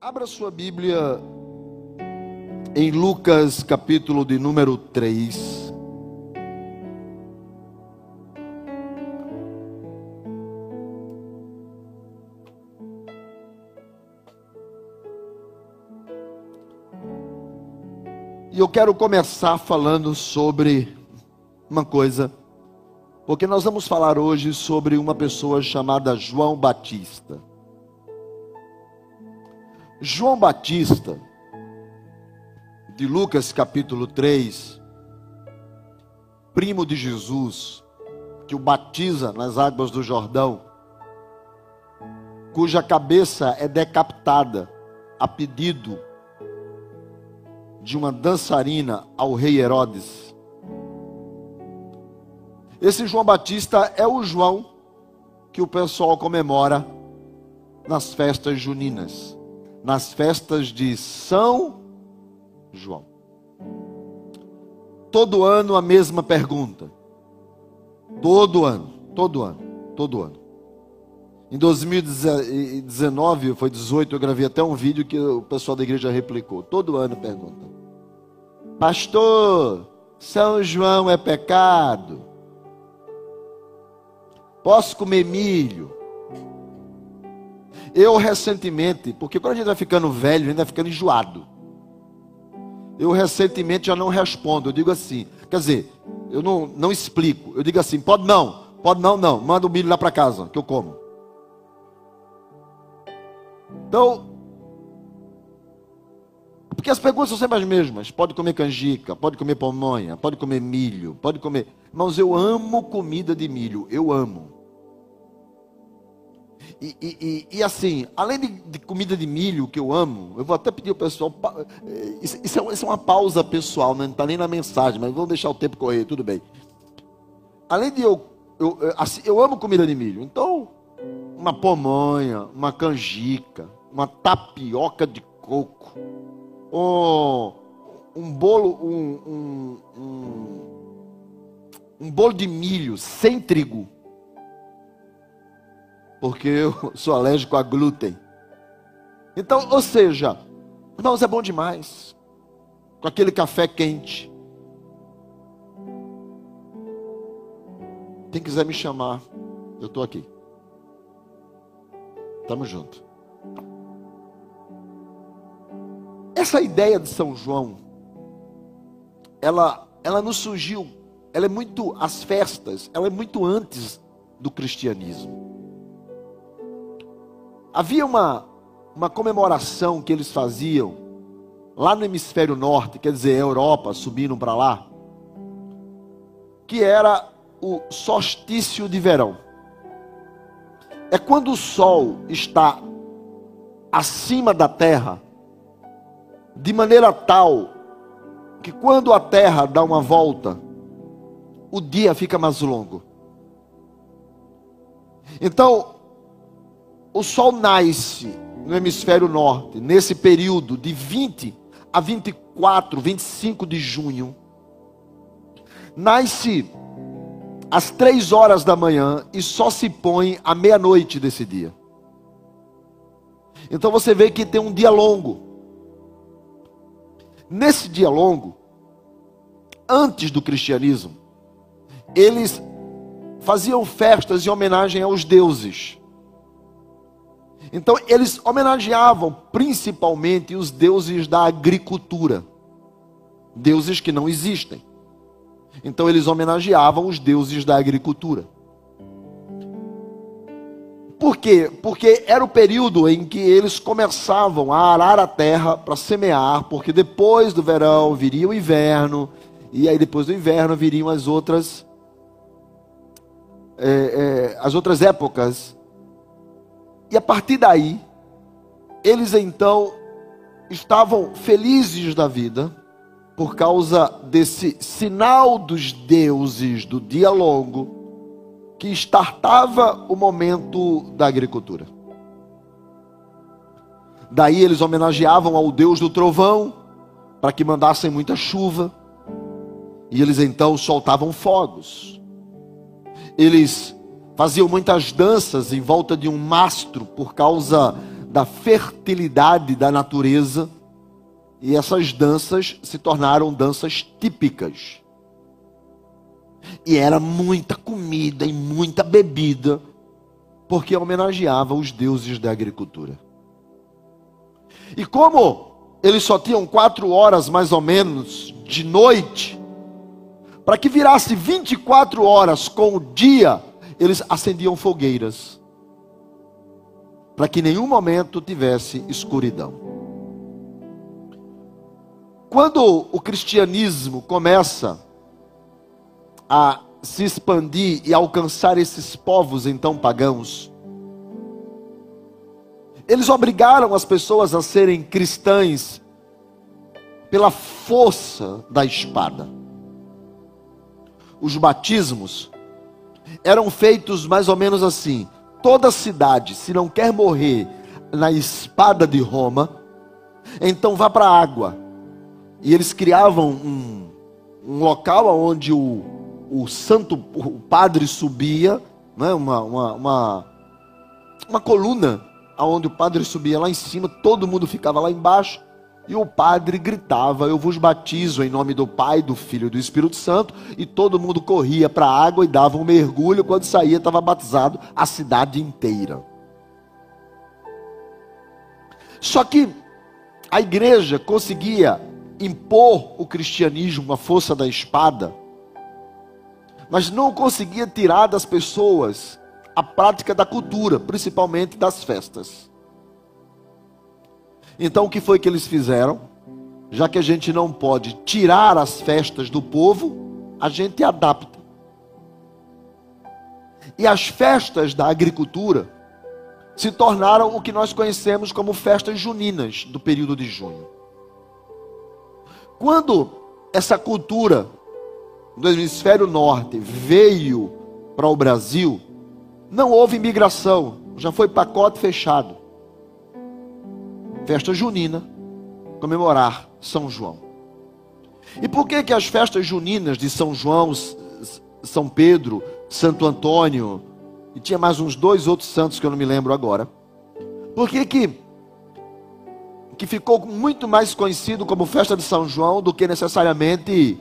Abra sua Bíblia em Lucas, capítulo de número 3. E eu quero começar falando sobre uma coisa, porque nós vamos falar hoje sobre uma pessoa chamada João Batista. João Batista, de Lucas capítulo 3, primo de Jesus, que o batiza nas águas do Jordão, cuja cabeça é decapitada a pedido de uma dançarina ao rei Herodes. Esse João Batista é o João que o pessoal comemora nas festas juninas, nas festas de São João. Todo ano a mesma pergunta. Todo ano, todo ano, todo ano. Em 2019, foi 18, eu gravei até um vídeo que o pessoal da igreja replicou. Todo ano pergunta. Pastor, São João é pecado? Posso comer milho? Eu recentemente, porque quando a gente vai ficando velho, a gente vai ficando enjoado. Eu recentemente já não respondo, eu digo assim, quer dizer, eu não, não explico, eu digo assim, pode não, pode não, não, manda o milho lá para casa, que eu como. Então, porque as perguntas são sempre as mesmas. Pode comer canjica, pode comer pamonha, pode comer milho, pode comer. Irmãos, eu amo comida de milho, eu amo. E, e, e, e assim, além de, de, comida de milho que eu amo, eu vou até pedir ao pessoal. Isso, isso, é, isso é, uma pausa pessoal, né? não está nem na mensagem, mas vamos deixar o tempo correr, tudo bem. Além de eu. Eu, assim, eu amo comida de milho, então, uma pamonha, uma canjica, uma tapioca de coco um, um bolo, um, um, um, um bolo de milho sem trigo. Porque eu sou alérgico a glúten. Então, ou seja, irmãos, é bom demais. Com aquele café quente. Quem quiser me chamar, eu estou aqui. Tamo junto. Essa ideia de São João, ela, ela não surgiu, ela é muito, as festas, ela é muito antes do cristianismo. Havia uma, uma comemoração que eles faziam lá no hemisfério norte, quer dizer, Europa, subindo para lá, que era o solstício de verão. É quando o sol está acima da terra de maneira tal que quando a terra dá uma volta, o dia fica mais longo. Então, o sol nasce no hemisfério norte, nesse período de 20 a 24, 25 de junho. Nasce às três horas da manhã e só se põe à meia-noite desse dia. Então você vê que tem um dia longo. Nesse dia longo, antes do cristianismo, eles faziam festas em homenagem aos deuses. Então, eles homenageavam principalmente os deuses da agricultura, deuses que não existem. Então, eles homenageavam os deuses da agricultura. Por quê? Porque era o período em que eles começavam a arar a terra para semear, porque depois do verão viria o inverno, e aí depois do inverno viriam as outras é, é, as outras épocas. E a partir daí, eles então estavam felizes da vida por causa desse sinal dos deuses do dia longo que startava o momento da agricultura. Daí eles homenageavam ao Deus do trovão, para que mandassem muita chuva. E eles então soltavam fogos. Eles faziam muitas danças em volta de um mastro por causa da fertilidade da natureza. E essas danças se tornaram danças típicas. E era muita comida e muita bebida, porque homenageava os deuses da agricultura. E como eles só tinham quatro horas mais ou menos de noite, para que virasse 24 horas com o dia, eles acendiam fogueiras, para que nenhum momento tivesse escuridão. Quando o cristianismo começa a se expandir e alcançar esses povos então pagãos, eles obrigaram as pessoas a serem cristãs pela força da espada. Os batismos eram feitos mais ou menos assim: toda cidade, se não quer morrer na espada de Roma, então vá para a água. E eles criavam um, um local onde o, o santo, o padre subia, né, uma, uma, uma, uma coluna aonde o padre subia lá em cima, todo mundo ficava lá embaixo, e o padre gritava: Eu vos batizo em nome do Pai, do Filho e do Espírito Santo, e todo mundo corria para a água e dava um mergulho, quando saía estava batizado a cidade inteira. Só que a igreja conseguia impor o cristianismo à força da espada, mas não conseguia tirar das pessoas a prática da cultura, principalmente das festas. Então o que foi que eles fizeram? Já que a gente não pode tirar as festas do povo, a gente adapta. E as festas da agricultura se tornaram o que nós conhecemos como festas juninas do período de junho. Quando essa cultura do hemisfério norte veio para o Brasil, não houve imigração, já foi pacote fechado. Festa junina, comemorar São João. E por que que as festas juninas de São João, São Pedro, Santo Antônio, e tinha mais uns dois outros santos que eu não me lembro agora. Por que que que ficou muito mais conhecido como festa de São João do que necessariamente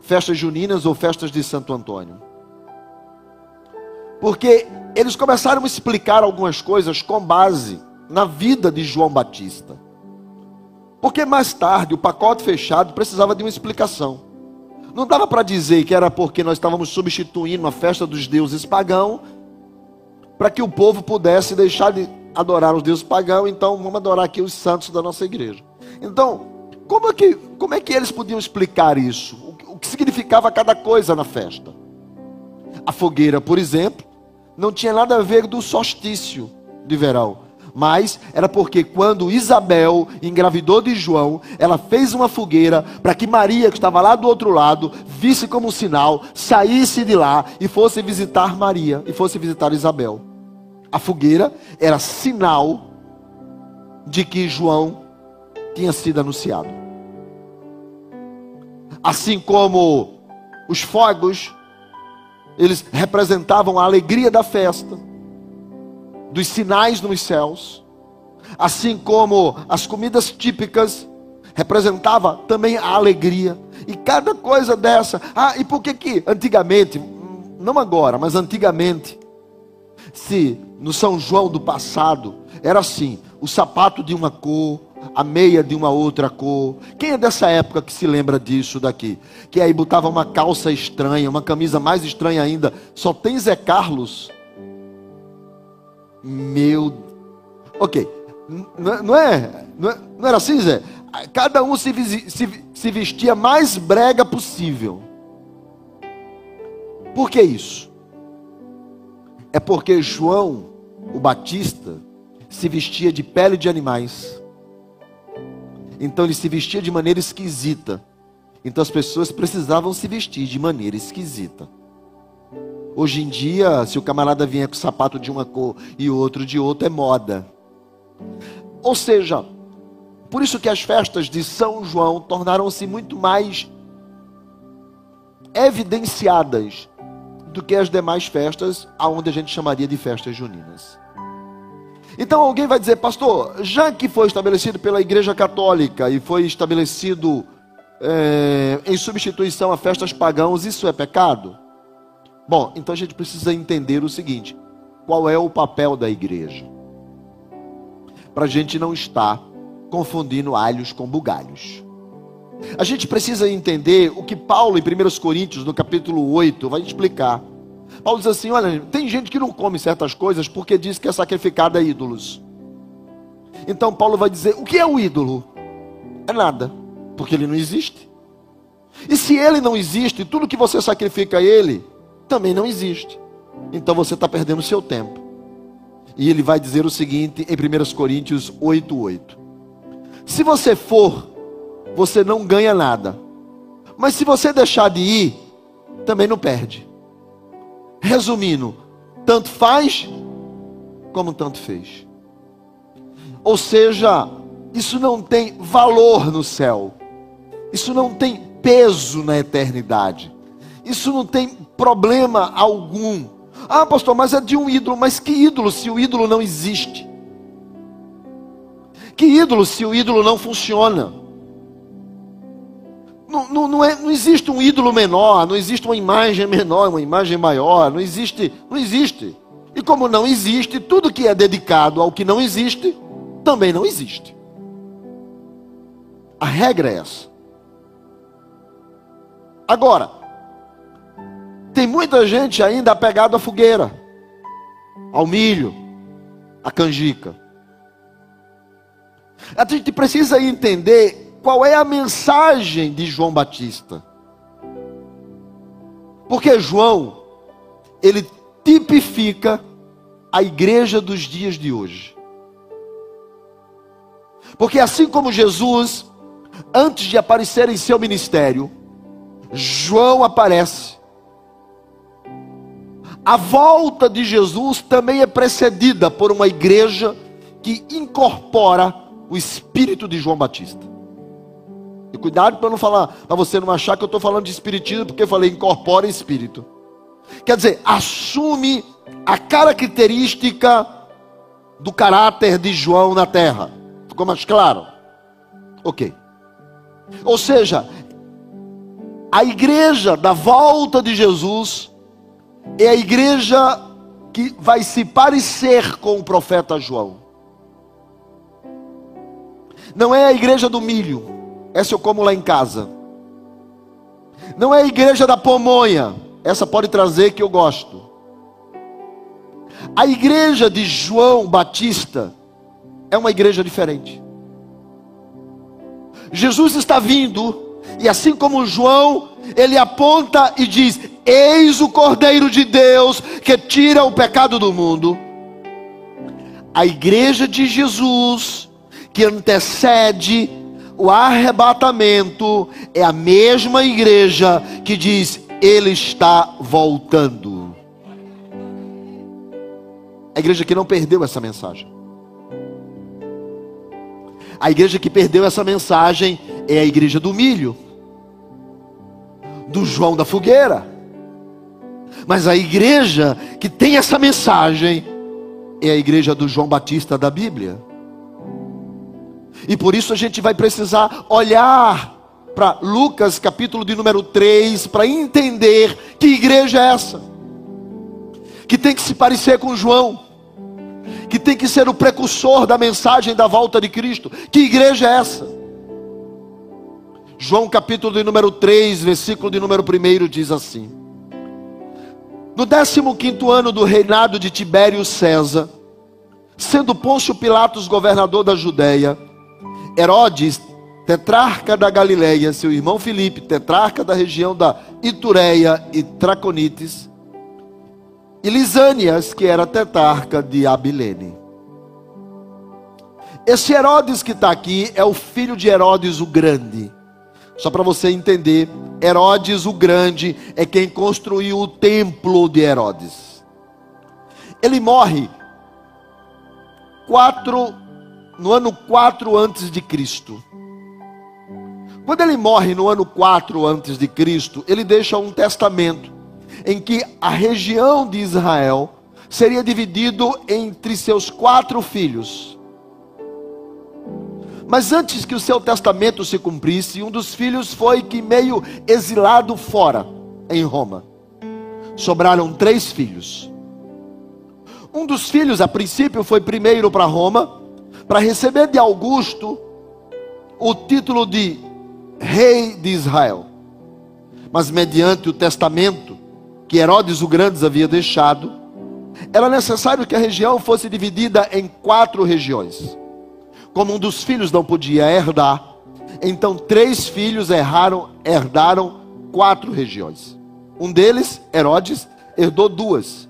festas juninas ou festas de Santo Antônio? Porque eles começaram a explicar algumas coisas com base na vida de João Batista. Porque mais tarde o pacote fechado precisava de uma explicação. Não dava para dizer que era porque nós estávamos substituindo a festa dos deuses pagãos para que o povo pudesse deixar de adorar os deuses pagãos, então vamos adorar aqui os santos da nossa igreja. Então, como é que, como é que eles podiam explicar isso? O, o que significava cada coisa na festa? A fogueira, por exemplo, não tinha nada a ver do solstício de verão. Mas era porque quando Isabel engravidou de João, ela fez uma fogueira para que Maria, que estava lá do outro lado, visse como um sinal, saísse de lá e fosse visitar Maria e fosse visitar Isabel. A fogueira era sinal de que João tinha sido anunciado. Assim como os fogos eles representavam a alegria da festa, dos sinais nos céus, assim como as comidas típicas representava também a alegria. E cada coisa dessa, ah, e por que que antigamente, não agora, mas antigamente, se no São João do passado era assim, o sapato de uma cor, a meia de uma outra cor. Quem é dessa época que se lembra disso daqui? Que aí botava uma calça estranha, uma camisa mais estranha ainda. Só tem Zé Carlos. Meu. Ok. Não é, não, é, não era assim, Zé? Cada um se, se, se vestia mais brega possível. Por que isso? É porque João, o Batista, se vestia de pele de animais. Então ele se vestia de maneira esquisita. Então as pessoas precisavam se vestir de maneira esquisita. Hoje em dia, se o camarada vier com sapato de uma cor e outro de outra, é moda. Ou seja, por isso que as festas de São João tornaram-se muito mais evidenciadas do que as demais festas, aonde a gente chamaria de festas juninas. Então alguém vai dizer, pastor, já que foi estabelecido pela Igreja Católica e foi estabelecido é, em substituição a festas pagãos, isso é pecado? Bom, então a gente precisa entender o seguinte: qual é o papel da igreja? Para a gente não estar confundindo alhos com bugalhos. A gente precisa entender o que Paulo, em 1 Coríntios, no capítulo 8, vai explicar. Paulo diz assim: olha, tem gente que não come certas coisas porque diz que é sacrificada a ídolos. Então Paulo vai dizer: o que é o ídolo? É nada, porque ele não existe. E se ele não existe, tudo que você sacrifica a ele também não existe. Então você está perdendo seu tempo. E ele vai dizer o seguinte em 1 Coríntios 8,8: 8. Se você for, você não ganha nada. Mas se você deixar de ir, também não perde. Resumindo, tanto faz como tanto fez. Ou seja, isso não tem valor no céu. Isso não tem peso na eternidade. Isso não tem problema algum. Ah, pastor, mas é de um ídolo. Mas que ídolo se o ídolo não existe? Que ídolo se o ídolo não funciona? Não, não, não, é, não existe um ídolo menor, não existe uma imagem menor, uma imagem maior, não existe, não existe. E como não existe, tudo que é dedicado ao que não existe, também não existe. A regra é essa. Agora, tem muita gente ainda apegada à fogueira, ao milho, à canjica. A gente precisa entender qual é a mensagem de João Batista. Porque João, ele tipifica a igreja dos dias de hoje. Porque assim como Jesus, antes de aparecer em seu ministério, João aparece a volta de Jesus também é precedida por uma igreja que incorpora o espírito de João Batista. E cuidado para não falar, para você não achar que eu estou falando de espiritismo, porque eu falei incorpora espírito. Quer dizer, assume a característica do caráter de João na terra. Ficou mais claro? Ok. Ou seja, a igreja da volta de Jesus é a igreja que vai se parecer com o profeta João. Não é a igreja do milho, essa eu como lá em casa. Não é a igreja da pomonha, essa pode trazer que eu gosto. A igreja de João Batista é uma igreja diferente. Jesus está vindo, e assim como João, ele aponta e diz: Eis o Cordeiro de Deus que tira o pecado do mundo. A igreja de Jesus, que antecede o arrebatamento, é a mesma igreja que diz: Ele está voltando. A igreja que não perdeu essa mensagem. A igreja que perdeu essa mensagem é a igreja do milho, do João da fogueira. Mas a igreja que tem essa mensagem é a igreja do João Batista da Bíblia. E por isso a gente vai precisar olhar para Lucas, capítulo de número 3, para entender que igreja é essa. Que tem que se parecer com João, que tem que ser o precursor da mensagem da volta de Cristo. Que igreja é essa? João capítulo de número 3, versículo de número 1 diz assim: no 15 ano do reinado de Tibério César, sendo Pôncio Pilatos governador da Judéia, Herodes, tetrarca da Galileia, seu irmão Filipe, tetrarca da região da Itureia e Traconites, e Lisânias, que era tetrarca de Abilene. Esse Herodes que está aqui é o filho de Herodes o Grande. Só para você entender, Herodes o Grande é quem construiu o templo de Herodes. Ele morre no ano 4 antes de Cristo. Quando ele morre no ano 4 antes de Cristo, ele deixa um testamento em que a região de Israel seria dividido entre seus quatro filhos. Mas antes que o seu testamento se cumprisse, um dos filhos foi que meio exilado fora em Roma. Sobraram três filhos. Um dos filhos, a princípio, foi primeiro para Roma, para receber de Augusto o título de rei de Israel. Mas mediante o testamento que Herodes o Grande havia deixado, era necessário que a região fosse dividida em quatro regiões. Como um dos filhos não podia herdar, então três filhos erraram, herdaram quatro regiões. Um deles, Herodes, herdou duas.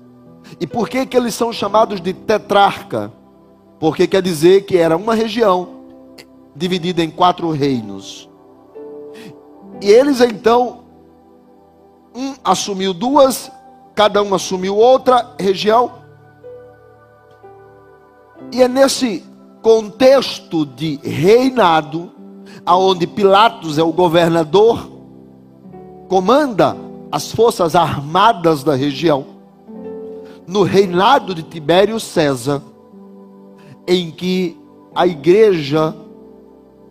E por que, que eles são chamados de tetrarca? Porque quer dizer que era uma região dividida em quatro reinos. E eles então, um assumiu duas, cada um assumiu outra região. E é nesse contexto de reinado, aonde Pilatos é o governador, comanda as forças armadas da região, no reinado de Tibério César, em que a igreja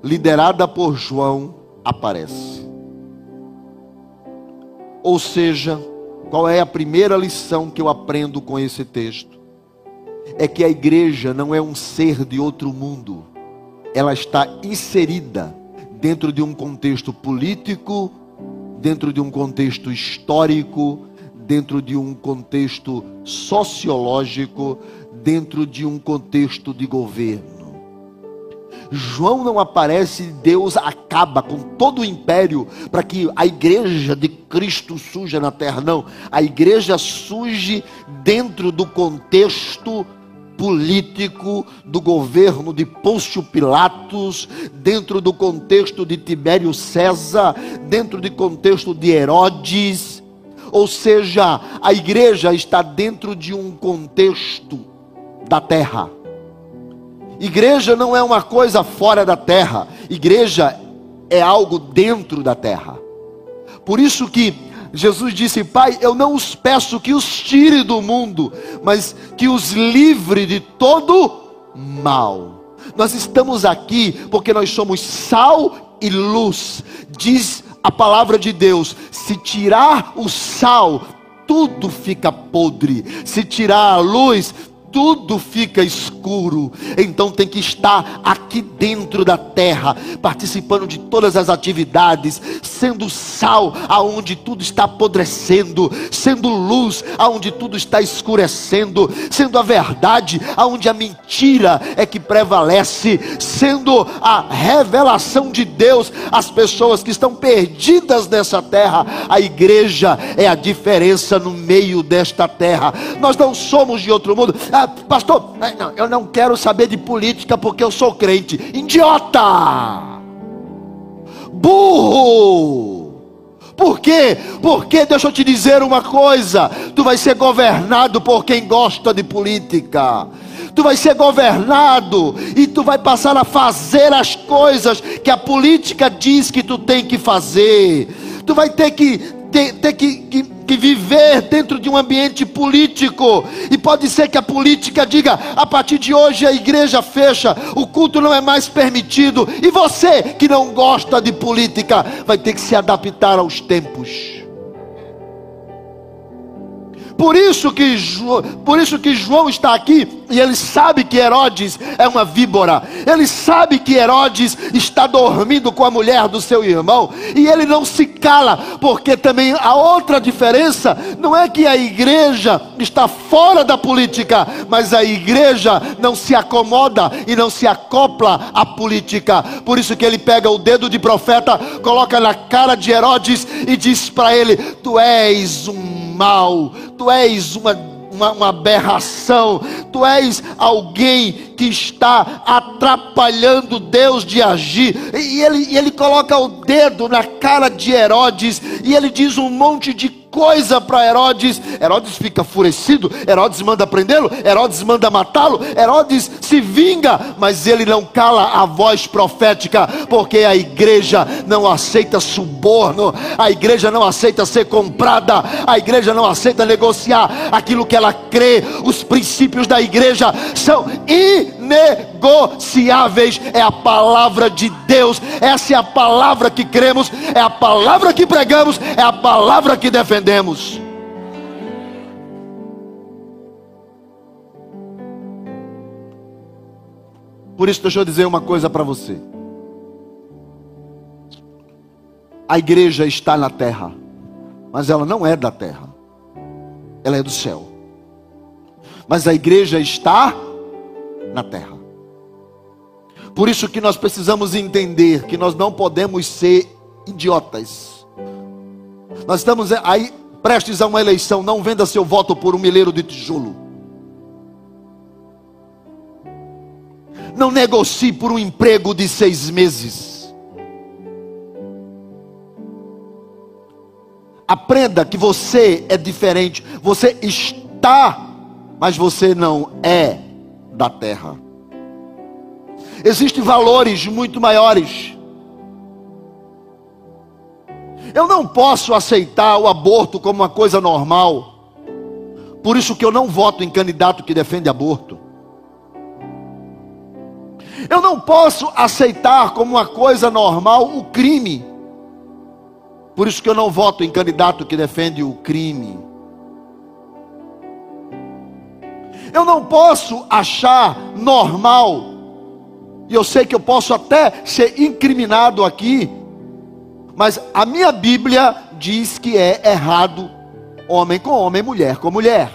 liderada por João aparece. Ou seja, qual é a primeira lição que eu aprendo com esse texto? É que a igreja não é um ser de outro mundo, ela está inserida dentro de um contexto político, dentro de um contexto histórico, dentro de um contexto sociológico, dentro de um contexto de governo. João não aparece, Deus acaba com todo o império para que a igreja de Cristo surja na terra. Não, a igreja surge dentro do contexto político do governo de Pôncio Pilatos, dentro do contexto de Tibério César, dentro do contexto de Herodes. Ou seja, a igreja está dentro de um contexto da terra. Igreja não é uma coisa fora da terra, igreja é algo dentro da terra. Por isso que Jesus disse: Pai, eu não os peço que os tire do mundo, mas que os livre de todo mal. Nós estamos aqui porque nós somos sal e luz. Diz a palavra de Deus: se tirar o sal, tudo fica podre. Se tirar a luz, tudo fica escuro. Então tem que estar aqui dentro da terra, participando de todas as atividades, sendo sal aonde tudo está apodrecendo, sendo luz aonde tudo está escurecendo, sendo a verdade aonde a mentira é que prevalece, sendo a revelação de Deus às pessoas que estão perdidas nessa terra. A igreja é a diferença no meio desta terra. Nós não somos de outro mundo. Ah, pastor, não, eu não quero saber de política porque eu sou crente. Idiota! Burro! Por quê? Porque deixa eu te dizer uma coisa: tu vai ser governado por quem gosta de política. Tu vai ser governado e tu vai passar a fazer as coisas que a política diz que tu tem que fazer. Tu vai ter que ter, ter que, que, que, viver dentro de um ambiente político. E pode ser que a política diga: a partir de hoje a igreja fecha, o culto não é mais permitido. E você que não gosta de política vai ter que se adaptar aos tempos. Por isso que, por isso que João está aqui e ele sabe que Herodes é uma víbora. Ele sabe que Herodes está dormindo com a mulher do seu irmão e ele não se cala, porque também a outra diferença não é que a igreja está fora da política, mas a igreja não se acomoda e não se acopla à política. Por isso que ele pega o dedo de profeta, coloca na cara de Herodes e diz para ele: "Tu és um mal, tu és uma, uma, uma aberração, tu és alguém que está atrapalhando Deus de agir. E ele, ele coloca o dedo na cara de Herodes e ele diz um monte de coisa para Herodes. Herodes fica furecido, Herodes manda prendê-lo, Herodes manda matá-lo, Herodes se vinga, mas ele não cala a voz profética, porque a igreja não aceita suborno, a igreja não aceita ser comprada, a igreja não aceita negociar aquilo que ela crê. Os princípios da igreja são inegociáveis. É a palavra de Deus, essa é a palavra que cremos, é a palavra que pregamos, é a palavra que defendemos. Por isso, deixa eu dizer uma coisa para você. A igreja está na terra, mas ela não é da terra, ela é do céu. Mas a igreja está na terra. Por isso que nós precisamos entender que nós não podemos ser idiotas. Nós estamos aí prestes a uma eleição, não venda seu voto por um milheiro de tijolo. Não negocie por um emprego de seis meses. Aprenda que você é diferente. Você está, mas você não é da terra. Existem valores muito maiores. Eu não posso aceitar o aborto como uma coisa normal. Por isso que eu não voto em candidato que defende aborto. Eu não posso aceitar como uma coisa normal o crime. Por isso que eu não voto em candidato que defende o crime. Eu não posso achar normal, e eu sei que eu posso até ser incriminado aqui, mas a minha Bíblia diz que é errado homem com homem, mulher com mulher.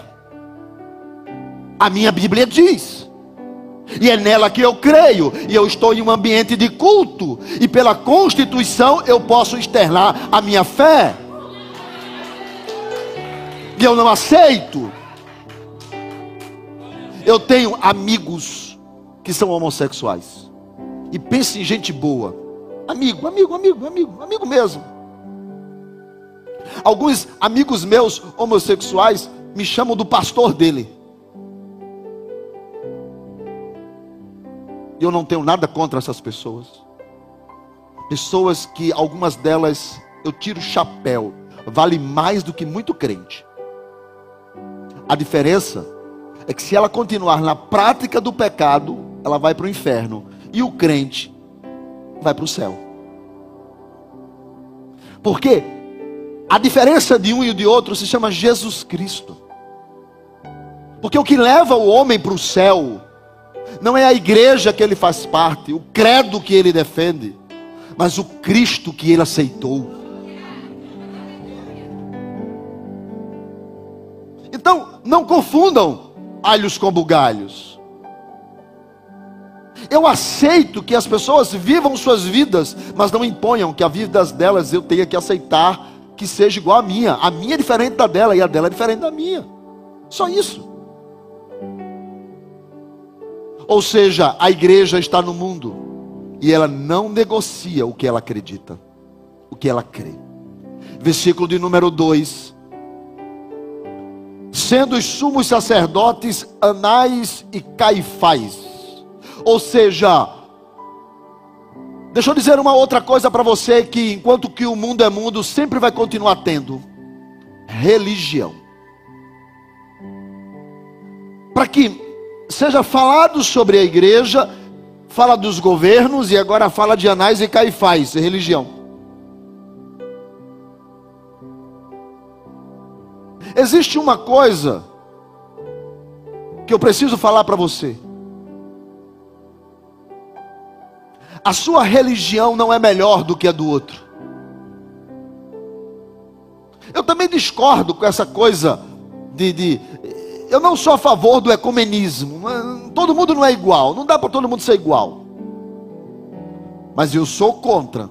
A minha Bíblia diz. E é nela que eu creio. E eu estou em um ambiente de culto. E pela Constituição eu posso externar a minha fé. E eu não aceito. Eu tenho amigos que são homossexuais. E pense em gente boa. Amigo, amigo, amigo, amigo, amigo mesmo. Alguns amigos meus homossexuais me chamam do pastor dele. E eu não tenho nada contra essas pessoas. Pessoas que algumas delas eu tiro o chapéu, vale mais do que muito crente. A diferença é que se ela continuar na prática do pecado, ela vai para o inferno. E o crente vai para o céu. Porque a diferença de um e de outro se chama Jesus Cristo. Porque o que leva o homem para o céu não é a igreja que ele faz parte, o credo que ele defende, mas o Cristo que ele aceitou. Então, não confundam alhos com bugalhos. Eu aceito que as pessoas vivam suas vidas, mas não imponham que a vida delas eu tenha que aceitar que seja igual à minha. A minha é diferente da dela e a dela é diferente da minha. Só isso. Ou seja, a igreja está no mundo e ela não negocia o que ela acredita, o que ela crê. Versículo de número 2. Sendo os sumos sacerdotes Anás e Caifás. Ou seja, deixa eu dizer uma outra coisa para você que enquanto que o mundo é mundo, sempre vai continuar tendo religião. Para que seja falado sobre a igreja, fala dos governos e agora fala de Anás e Caifás, religião. Existe uma coisa que eu preciso falar para você. A sua religião não é melhor do que a do outro. Eu também discordo com essa coisa de, de eu não sou a favor do ecumenismo. Todo mundo não é igual. Não dá para todo mundo ser igual. Mas eu sou contra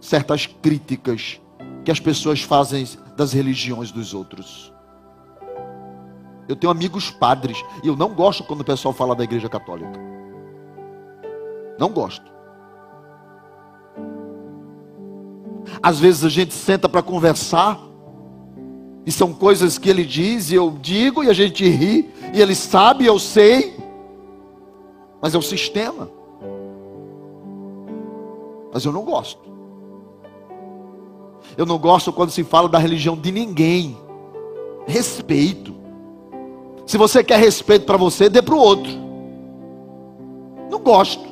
certas críticas que as pessoas fazem das religiões dos outros. Eu tenho amigos padres e eu não gosto quando o pessoal fala da igreja católica. Não gosto. Às vezes a gente senta para conversar e são coisas que ele diz e eu digo e a gente ri, e ele sabe, eu sei. Mas é o sistema. Mas eu não gosto. Eu não gosto quando se fala da religião de ninguém. Respeito. Se você quer respeito para você, dê para o outro. Não gosto.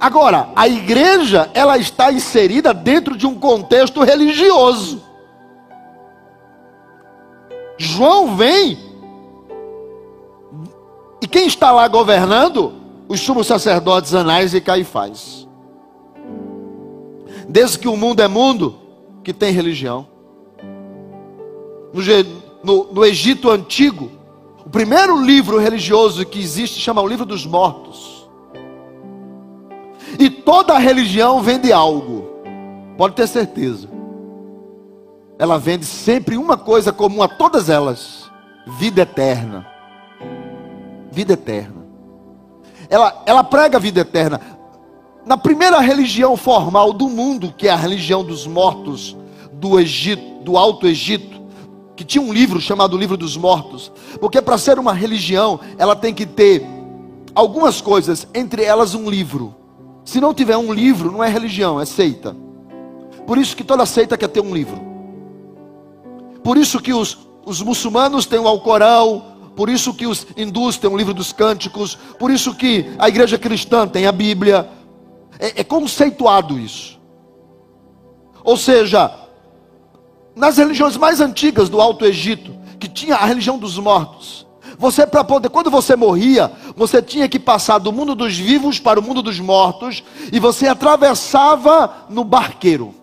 Agora, a igreja, ela está inserida dentro de um contexto religioso. João vem, e quem está lá governando? Os sumos sacerdotes Anás e Caifás. Desde que o mundo é mundo, que tem religião. No, no, no Egito Antigo, o primeiro livro religioso que existe chama o Livro dos Mortos. E toda religião vende algo, pode ter certeza. Ela vende sempre uma coisa comum a todas elas: vida eterna. Vida eterna. Ela, ela prega a vida eterna na primeira religião formal do mundo, que é a religião dos mortos do Egito, do Alto Egito, que tinha um livro chamado Livro dos Mortos, porque para ser uma religião, ela tem que ter algumas coisas, entre elas um livro. Se não tiver um livro, não é religião, é seita. Por isso que toda seita quer ter um livro. Por isso que os, os muçulmanos têm o Alcorão, por isso que os hindus têm o livro dos cânticos, por isso que a igreja cristã tem a Bíblia, é, é conceituado isso. Ou seja, nas religiões mais antigas do Alto Egito, que tinha a religião dos mortos, você para poder, quando você morria, você tinha que passar do mundo dos vivos para o mundo dos mortos, e você atravessava no barqueiro.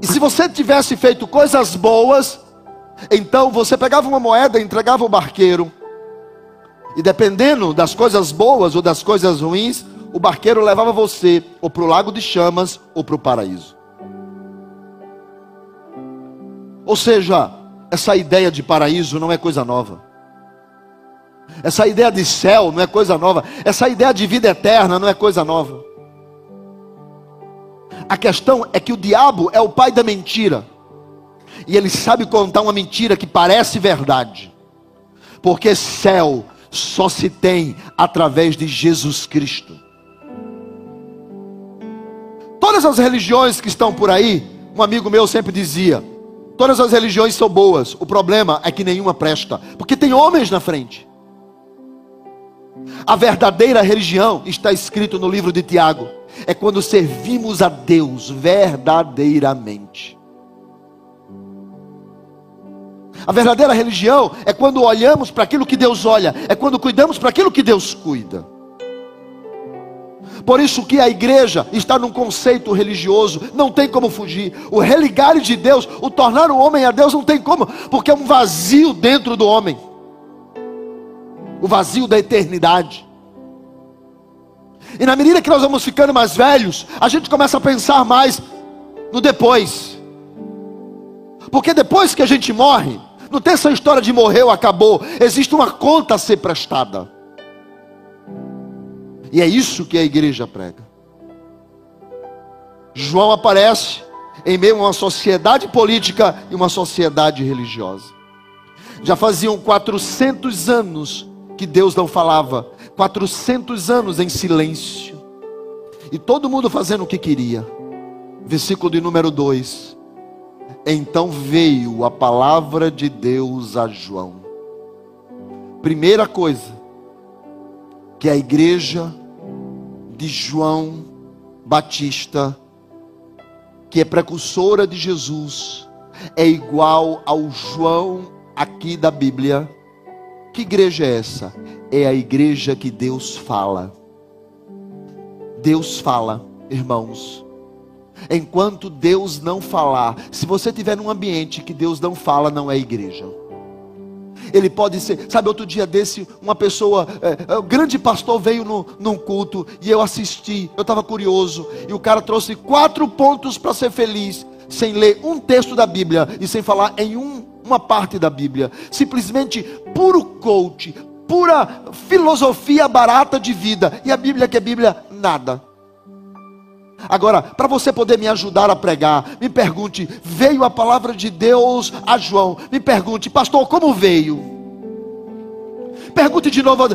E se você tivesse feito coisas boas, então você pegava uma moeda, entregava ao barqueiro, e dependendo das coisas boas ou das coisas ruins, o barqueiro levava você ou para o lago de chamas ou para o paraíso. Ou seja, essa ideia de paraíso não é coisa nova. Essa ideia de céu não é coisa nova. Essa ideia de vida eterna não é coisa nova. A questão é que o diabo é o pai da mentira. E ele sabe contar uma mentira que parece verdade. Porque céu só se tem através de Jesus Cristo. Todas as religiões que estão por aí, um amigo meu sempre dizia: todas as religiões são boas, o problema é que nenhuma presta, porque tem homens na frente. A verdadeira religião está escrito no livro de Tiago, é quando servimos a Deus verdadeiramente. A verdadeira religião é quando olhamos para aquilo que Deus olha, é quando cuidamos para aquilo que Deus cuida. Por isso que a igreja está num conceito religioso, não tem como fugir. O religar de Deus, o tornar o homem a Deus, não tem como, porque é um vazio dentro do homem. O vazio da eternidade. E na medida que nós vamos ficando mais velhos, a gente começa a pensar mais no depois. Porque depois que a gente morre, não tem essa história de morreu, acabou. Existe uma conta a ser prestada. E é isso que a igreja prega. João aparece em meio a uma sociedade política e uma sociedade religiosa. Já faziam 400 anos que Deus não falava, 400 anos em silêncio, e todo mundo fazendo o que queria. Versículo de número 2: então veio a palavra de Deus a João. Primeira coisa que a igreja de João Batista, que é precursora de Jesus, é igual ao João aqui da Bíblia. Que igreja é essa? É a igreja que Deus fala. Deus fala, irmãos. Enquanto Deus não falar, se você estiver num ambiente que Deus não fala, não é igreja. Ele pode ser, sabe, outro dia desse, uma pessoa, é, é, grande pastor veio no, num culto e eu assisti, eu estava curioso, e o cara trouxe quatro pontos para ser feliz, sem ler um texto da Bíblia e sem falar em um, uma parte da Bíblia, simplesmente puro coach, pura filosofia barata de vida, e a Bíblia que é Bíblia, nada. Agora, para você poder me ajudar a pregar, me pergunte: veio a palavra de Deus a João? Me pergunte, pastor, como veio? Pergunte de novo,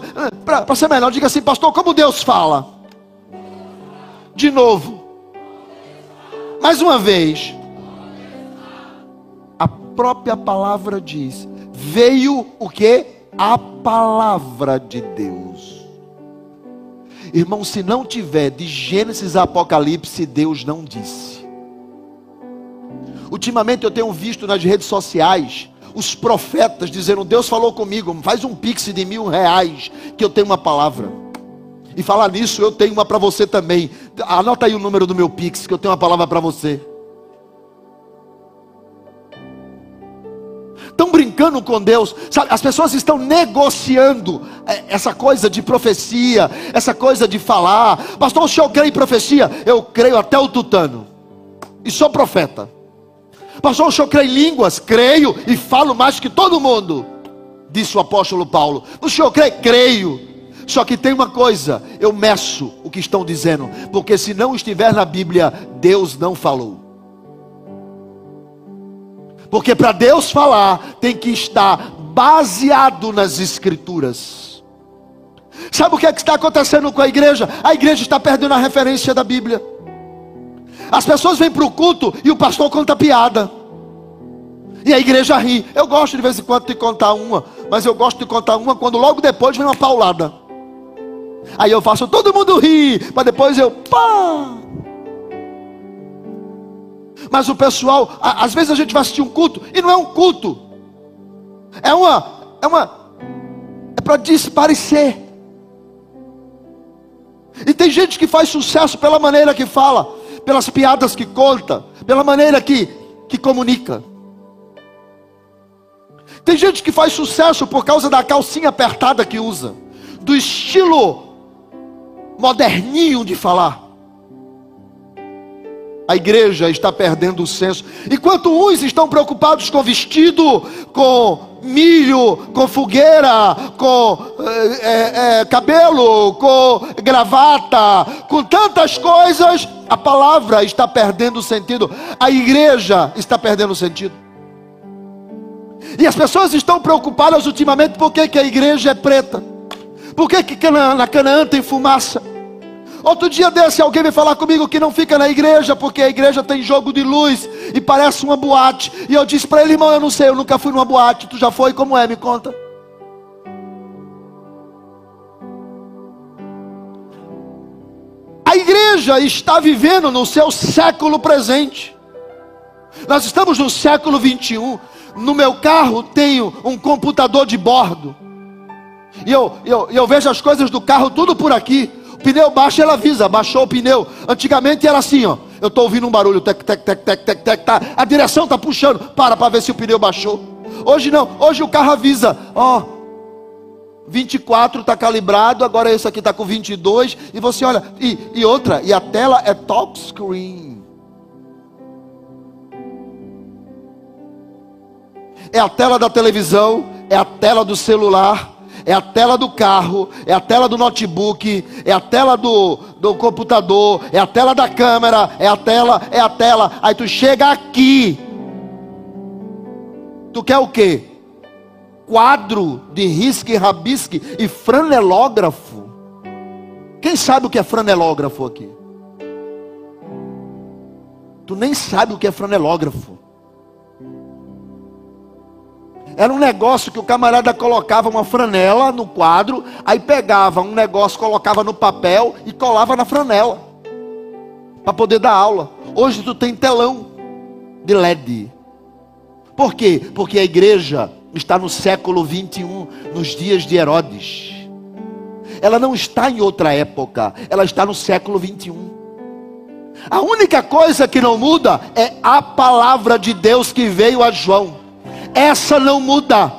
para ser melhor, diga assim, pastor, como Deus fala? De novo. Mais uma vez. A própria palavra diz: veio o que? A palavra de Deus. Irmão, se não tiver de Gênesis a Apocalipse, Deus não disse. Ultimamente eu tenho visto nas redes sociais os profetas dizendo: Deus falou comigo, faz um pix de mil reais, que eu tenho uma palavra. E falar nisso, eu tenho uma para você também. Anota aí o número do meu pix, que eu tenho uma palavra para você. Estão brincando com Deus, sabe? As pessoas estão negociando é, essa coisa de profecia, essa coisa de falar. Pastor, o senhor crê em profecia? Eu creio até o tutano, e sou profeta. Pastor, o senhor crê em línguas? Creio e falo mais que todo mundo, disse o apóstolo Paulo. O senhor crê? Creio. Só que tem uma coisa, eu meço o que estão dizendo, porque se não estiver na Bíblia, Deus não falou. Porque para Deus falar, tem que estar baseado nas Escrituras. Sabe o que, é que está acontecendo com a igreja? A igreja está perdendo a referência da Bíblia. As pessoas vêm para o culto e o pastor conta piada. E a igreja ri. Eu gosto de vez em quando de contar uma, mas eu gosto de contar uma quando logo depois vem uma paulada. Aí eu faço todo mundo rir, mas depois eu pá. Mas o pessoal, às vezes a gente vai assistir um culto e não é um culto. É uma é uma é para desparecer. E tem gente que faz sucesso pela maneira que fala pelas piadas que conta, pela maneira que, que comunica. Tem gente que faz sucesso por causa da calcinha apertada que usa, do estilo moderninho de falar. A igreja está perdendo o senso. Enquanto uns estão preocupados com vestido, com milho, com fogueira, com é, é, cabelo, com gravata, com tantas coisas, a palavra está perdendo sentido, a igreja está perdendo sentido. E as pessoas estão preocupadas ultimamente por que a igreja é preta, por que, que na Canaã tem fumaça. Outro dia desse, alguém veio falar comigo que não fica na igreja, porque a igreja tem jogo de luz e parece uma boate. E eu disse para ele, irmão, eu não sei, eu nunca fui numa boate. Tu já foi? Como é? Me conta. A igreja está vivendo no seu século presente. Nós estamos no século 21. No meu carro tenho um computador de bordo. E eu, eu, eu vejo as coisas do carro tudo por aqui. Pneu baixa, ela avisa, baixou o pneu. Antigamente era assim, ó. Eu estou ouvindo um barulho, tec, tec, tec, tec, tec, tec, tá. A direção está puxando, para para ver se o pneu baixou. Hoje não, hoje o carro avisa, ó, 24 está calibrado, agora esse aqui está com 22. E você olha, e, e outra, e a tela é top screen. É a tela da televisão, é a tela do celular, é a tela do carro, é a tela do notebook, é a tela do, do computador, é a tela da câmera, é a tela, é a tela. Aí tu chega aqui. Tu quer o quê? quadro de risque, rabisque e franelógrafo. Quem sabe o que é franelógrafo aqui? Tu nem sabe o que é franelógrafo. Era um negócio que o camarada colocava uma franela no quadro, aí pegava um negócio, colocava no papel e colava na franela. Para poder dar aula. Hoje tu tem telão de LED. Por quê? Porque a igreja está no século 21, nos dias de Herodes. Ela não está em outra época, ela está no século 21. A única coisa que não muda é a palavra de Deus que veio a João. Essa não muda.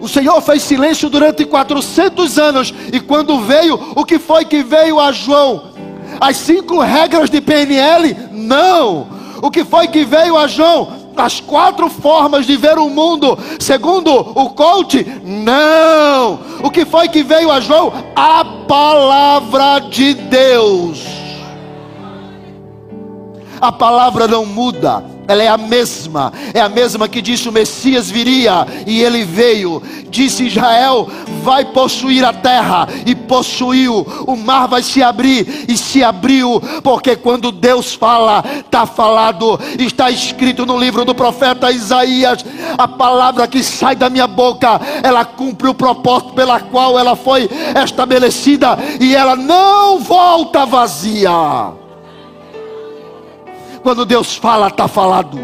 O Senhor fez silêncio durante 400 anos, e quando veio, o que foi que veio a João? As cinco regras de PNL? Não. O que foi que veio a João? as quatro formas de ver o mundo, segundo o coach? Não. O que foi que veio a João? A palavra de Deus. A palavra não muda, ela é a mesma, é a mesma que disse o Messias viria e ele veio. Disse Israel: vai possuir a terra, e possuiu. O mar vai se abrir, e se abriu, porque quando Deus fala, está falado, está escrito no livro do profeta Isaías: a palavra que sai da minha boca, ela cumpre o propósito pela qual ela foi estabelecida, e ela não volta vazia. Quando Deus fala, está falado.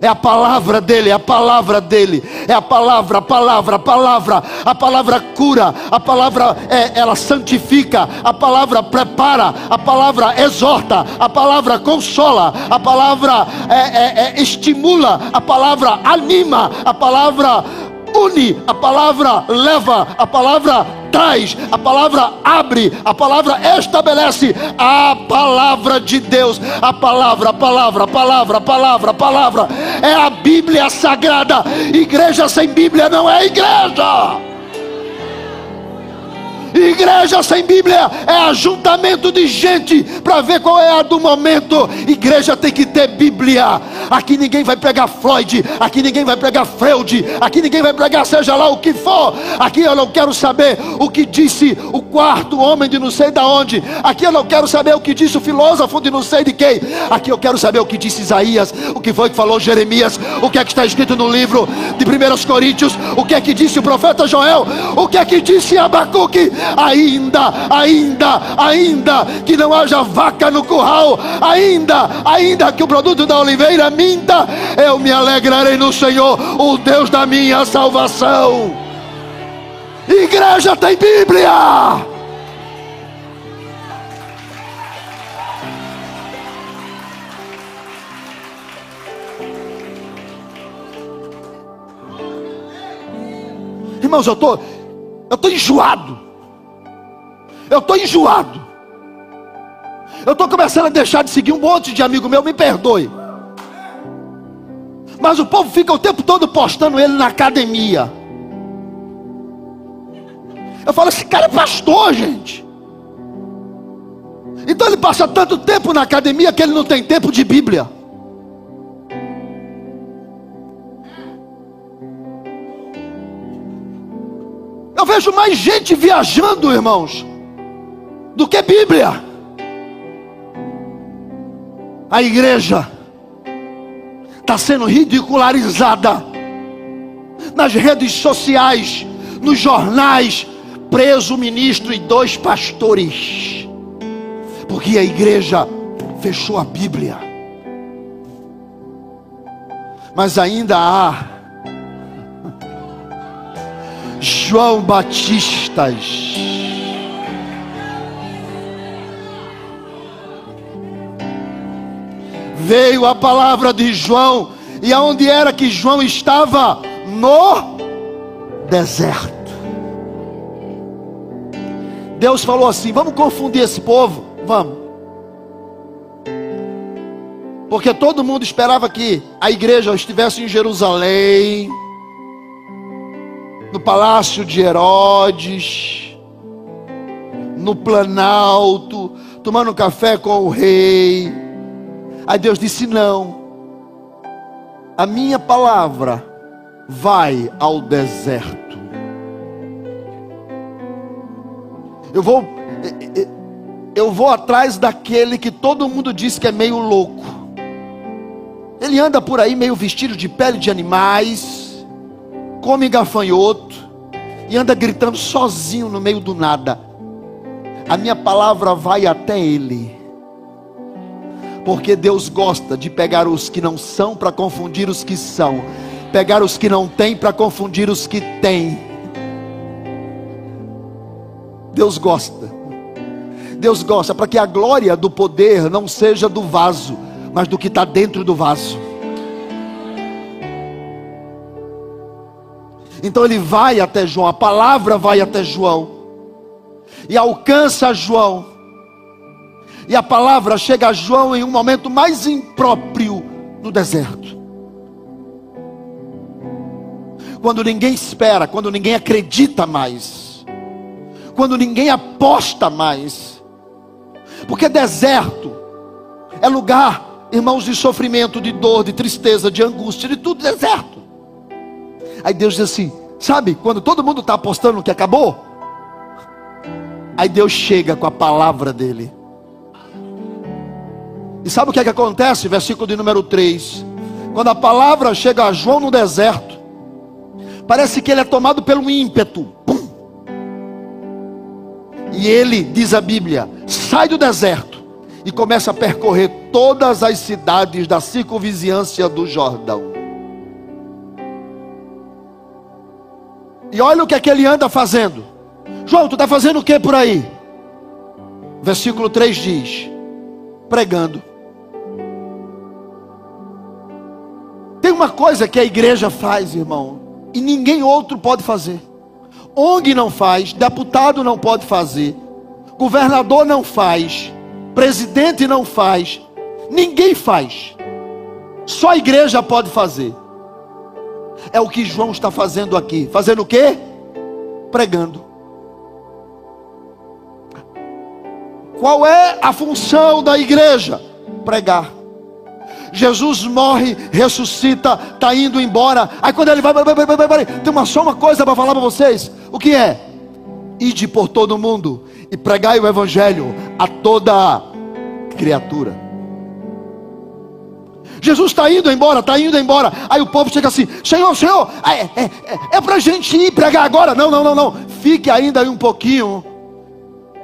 É a palavra dele, é a palavra dele, é a palavra, a palavra, a palavra, a palavra cura, a palavra é, ela santifica, a palavra prepara, a palavra exorta, a palavra consola, a palavra é, é, é estimula, a palavra anima, a palavra une, a palavra leva, a palavra traz, a palavra abre, a palavra estabelece, a palavra de Deus, a palavra, a palavra, a palavra, a palavra, a palavra, é a Bíblia sagrada. Igreja sem Bíblia não é igreja. Igreja sem Bíblia é ajuntamento de gente para ver qual é a do momento. Igreja tem que ter Bíblia. Aqui ninguém vai pregar Floyd, aqui ninguém vai pregar Freud, aqui ninguém vai pregar seja lá o que for. Aqui eu não quero saber o que disse o quarto homem de não sei da onde. Aqui eu não quero saber o que disse o filósofo de não sei de quem. Aqui eu quero saber o que disse Isaías, o que foi que falou Jeremias, o que é que está escrito no livro de 1 Coríntios, o que é que disse o profeta Joel, o que é que disse Abacuque ainda, ainda, ainda que não haja vaca no curral, ainda, ainda que o produto da oliveira minta, eu me alegrarei no Senhor, o Deus da minha salvação. Igreja tem Bíblia. Irmãos, eu tô, eu tô enjoado. Eu estou enjoado. Eu estou começando a deixar de seguir um monte de amigo meu, me perdoe. Mas o povo fica o tempo todo postando ele na academia. Eu falo, esse cara é pastor, gente. Então ele passa tanto tempo na academia que ele não tem tempo de Bíblia. Eu vejo mais gente viajando, irmãos, do que Bíblia. A igreja está sendo ridicularizada nas redes sociais, nos jornais, preso o ministro e dois pastores, porque a igreja fechou a Bíblia. Mas ainda há João Batistas veio a palavra de João, e aonde era que João estava? No deserto. Deus falou assim: vamos confundir esse povo? Vamos. Porque todo mundo esperava que a igreja estivesse em Jerusalém, no palácio de Herodes, no planalto, tomando café com o rei Aí Deus disse: Não, a minha palavra vai ao deserto. Eu vou, eu vou atrás daquele que todo mundo diz que é meio louco. Ele anda por aí meio vestido de pele de animais, come gafanhoto e anda gritando sozinho no meio do nada. A minha palavra vai até ele. Porque Deus gosta de pegar os que não são para confundir os que são, pegar os que não têm para confundir os que têm. Deus gosta. Deus gosta para que a glória do poder não seja do vaso, mas do que está dentro do vaso. Então ele vai até João, a palavra vai até João, e alcança João, e a palavra chega a João em um momento mais impróprio no deserto. Quando ninguém espera, quando ninguém acredita mais, quando ninguém aposta mais. Porque deserto é lugar irmãos, de sofrimento, de dor, de tristeza, de angústia, de tudo deserto. Aí Deus diz assim: sabe, quando todo mundo está apostando que acabou, aí Deus chega com a palavra dele. E sabe o que é que acontece? Versículo de número 3. Quando a palavra chega a João no deserto, parece que ele é tomado pelo ímpeto. Pum. E ele, diz a Bíblia, sai do deserto e começa a percorrer todas as cidades da circunvizinhança do Jordão. E olha o que é que ele anda fazendo. João, tu está fazendo o que por aí? Versículo 3 diz: pregando. Tem uma coisa que a igreja faz, irmão, e ninguém outro pode fazer. ONG não faz, deputado não pode fazer, governador não faz, presidente não faz, ninguém faz. Só a igreja pode fazer. É o que João está fazendo aqui. Fazendo o quê? Pregando. Qual é a função da igreja? Pregar. Jesus morre, ressuscita, está indo embora. Aí quando ele vai, vai, vai, vai, vai tem uma, só uma coisa para falar para vocês. O que é? Ide por todo mundo e pregai o evangelho a toda criatura. Jesus está indo embora, está indo embora. Aí o povo chega assim: Senhor, Senhor, é, é, é, é para a gente ir pregar agora. Não, não, não, não. Fique ainda aí um pouquinho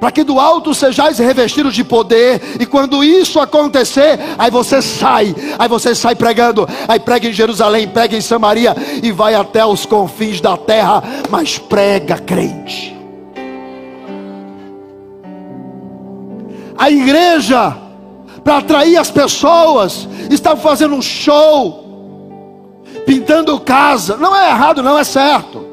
para que do alto sejais revestidos de poder, e quando isso acontecer, aí você sai, aí você sai pregando, aí prega em Jerusalém, prega em Samaria e vai até os confins da terra, mas prega crente. A igreja, para atrair as pessoas, está fazendo um show, pintando casa, não é errado, não é certo.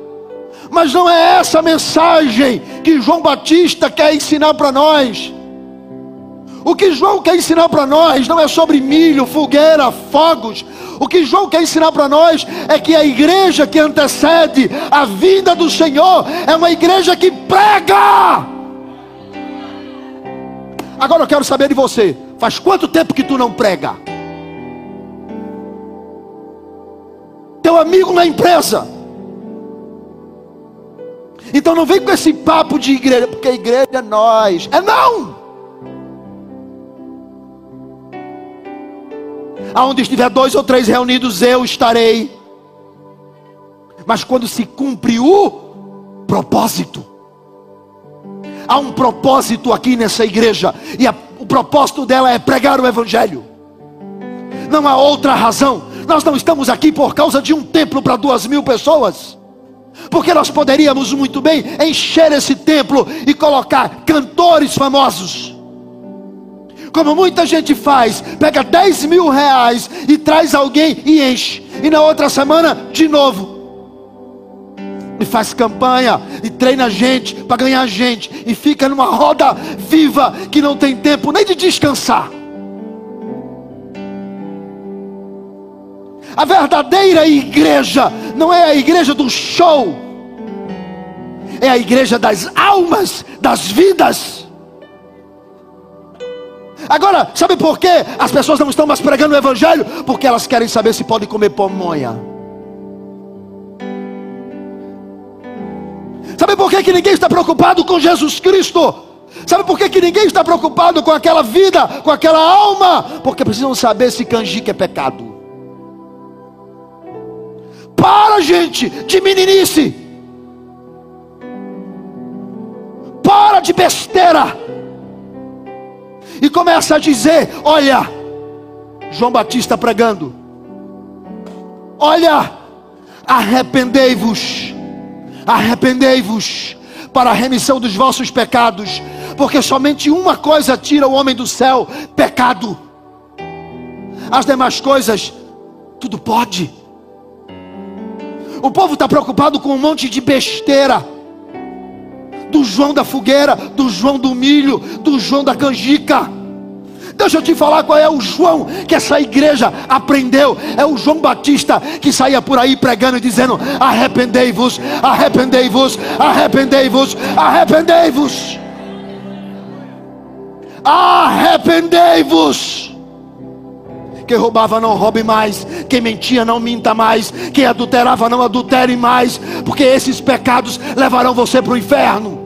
Mas não é essa a mensagem que João Batista quer ensinar para nós. O que João quer ensinar para nós não é sobre milho, fogueira, fogos. O que João quer ensinar para nós é que a igreja que antecede a vinda do Senhor é uma igreja que prega. Agora eu quero saber de você: faz quanto tempo que tu não prega? Teu amigo na empresa então não vem com esse papo de igreja, porque a igreja é nós. É não! Aonde estiver dois ou três reunidos, eu estarei. Mas quando se cumpre o propósito, há um propósito aqui nessa igreja, e a, o propósito dela é pregar o Evangelho. Não há outra razão. Nós não estamos aqui por causa de um templo para duas mil pessoas. Porque nós poderíamos muito bem encher esse templo e colocar cantores famosos. Como muita gente faz, pega 10 mil reais e traz alguém e enche. E na outra semana, de novo. E faz campanha e treina gente para ganhar gente. E fica numa roda viva que não tem tempo nem de descansar. A verdadeira igreja não é a igreja do show, é a igreja das almas, das vidas. Agora, sabe por que as pessoas não estão mais pregando o Evangelho? Porque elas querem saber se podem comer pamonha. Sabe por que, que ninguém está preocupado com Jesus Cristo? Sabe por que, que ninguém está preocupado com aquela vida, com aquela alma? Porque precisam saber se canjica é pecado. Para, gente, de meninice. Para de besteira. E começa a dizer: Olha, João Batista pregando. Olha, arrependei-vos, arrependei-vos para a remissão dos vossos pecados, porque somente uma coisa tira o homem do céu: pecado. As demais coisas, tudo pode. O povo está preocupado com um monte de besteira. Do João da fogueira, do João do milho, do João da canjica. Deixa eu te falar qual é o João que essa igreja aprendeu. É o João Batista que saía por aí pregando e dizendo: arrependei-vos, arrependei-vos, arrependei-vos, arrependei-vos. Arrependei-vos. Quem roubava não roube mais, quem mentia não minta mais, quem adulterava não adultere mais, porque esses pecados levarão você para o inferno.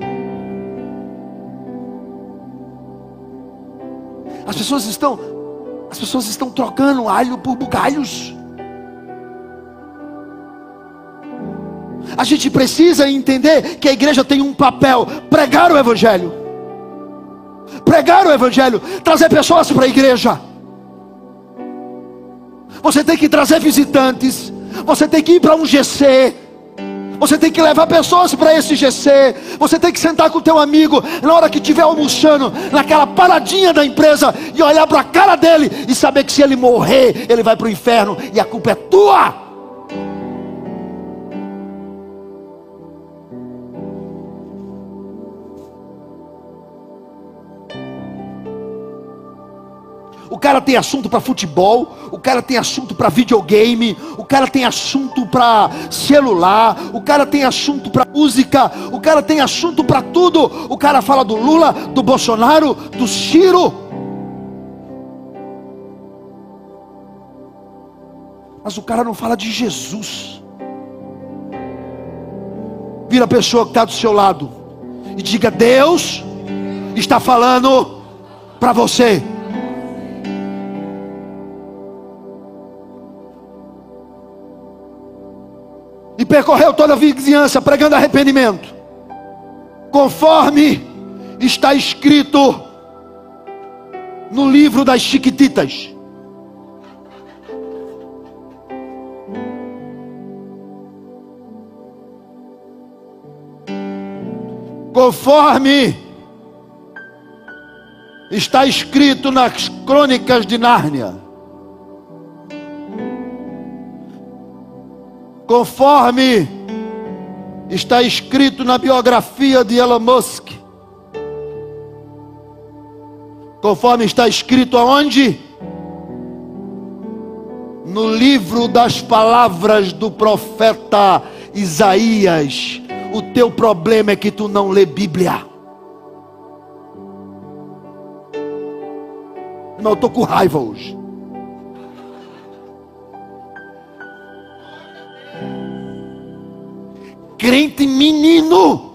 As pessoas estão, as pessoas estão trocando alho por bugalhos. A gente precisa entender que a igreja tem um papel: pregar o Evangelho, pregar o Evangelho, trazer pessoas para a igreja. Você tem que trazer visitantes, você tem que ir para um GC, você tem que levar pessoas para esse GC. Você tem que sentar com o teu amigo na hora que estiver almoçando, naquela paradinha da empresa e olhar para a cara dele e saber que se ele morrer, ele vai para o inferno e a culpa é tua. Cara tem assunto para futebol, o cara tem assunto para videogame, o cara tem assunto para celular, o cara tem assunto para música, o cara tem assunto para tudo. O cara fala do Lula, do Bolsonaro, do Ciro. Mas o cara não fala de Jesus. Vira a pessoa que está do seu lado e diga: Deus está falando para você. Percorreu toda a vizinhança pregando arrependimento, conforme está escrito no livro das Chiquititas. Conforme está escrito nas crônicas de Nárnia. Conforme está escrito na biografia de Elon Musk, conforme está escrito aonde? No livro das palavras do profeta Isaías. O teu problema é que tu não lê Bíblia. Não, eu estou com raiva hoje. Crente menino.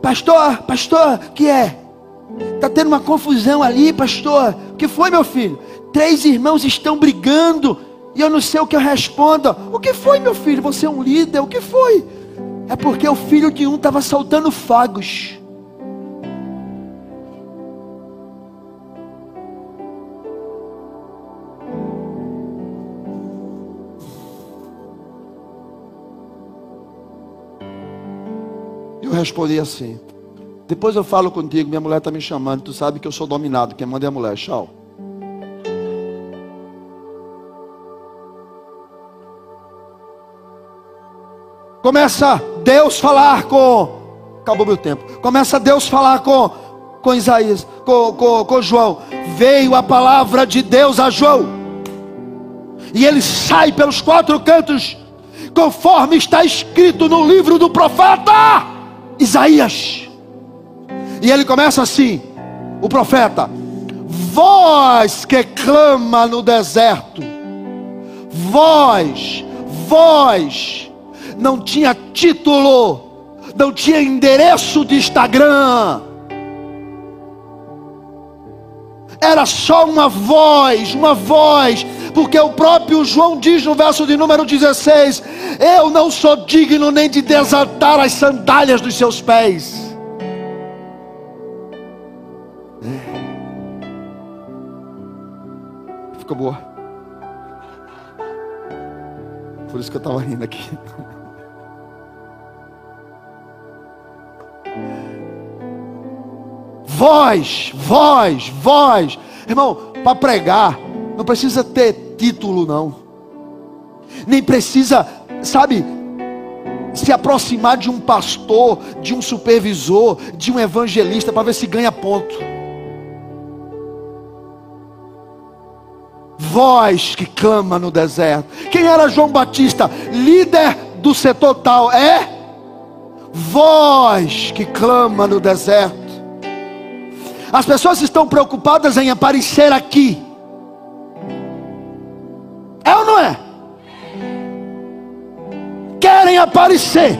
Pastor, pastor, que é? Está tendo uma confusão ali, pastor. O que foi, meu filho? Três irmãos estão brigando e eu não sei o que eu respondo. O que foi, meu filho? Você é um líder? O que foi? É porque o filho de um estava soltando fogos. respondi assim: Depois eu falo contigo, minha mulher está me chamando, tu sabe que eu sou dominado, quem manda é a mulher, tchau. Começa Deus falar com. Acabou meu tempo. Começa Deus falar com, com Isaías, com, com, com João. Veio a palavra de Deus a João. E ele sai pelos quatro cantos, conforme está escrito no livro do profeta. Isaías. E ele começa assim: o profeta, voz que clama no deserto, voz, voz, não tinha título, não tinha endereço de Instagram, era só uma voz, uma voz porque o próprio João diz no verso de número 16: Eu não sou digno nem de desatar as sandálias dos seus pés. Ficou boa. Por isso que eu estava rindo aqui. Voz, voz, voz. Irmão, para pregar, não precisa ter título, não. Nem precisa, sabe, se aproximar de um pastor, de um supervisor, de um evangelista para ver se ganha ponto. Voz que clama no deserto. Quem era João Batista? Líder do setor tal. É? Voz que clama no deserto. As pessoas estão preocupadas em aparecer aqui. É ou não é? Querem aparecer.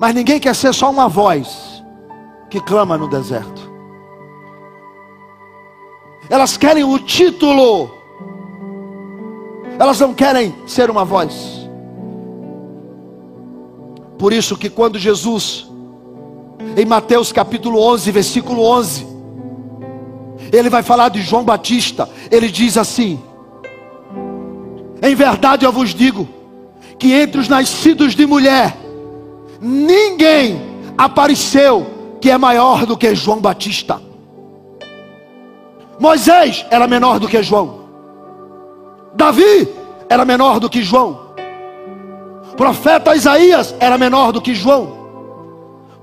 Mas ninguém quer ser só uma voz que clama no deserto. Elas querem o título. Elas não querem ser uma voz. Por isso que quando Jesus em Mateus capítulo 11, versículo 11, ele vai falar de João Batista. Ele diz assim: Em verdade eu vos digo, que entre os nascidos de mulher, ninguém apareceu que é maior do que João Batista. Moisés era menor do que João. Davi era menor do que João. Profeta Isaías era menor do que João.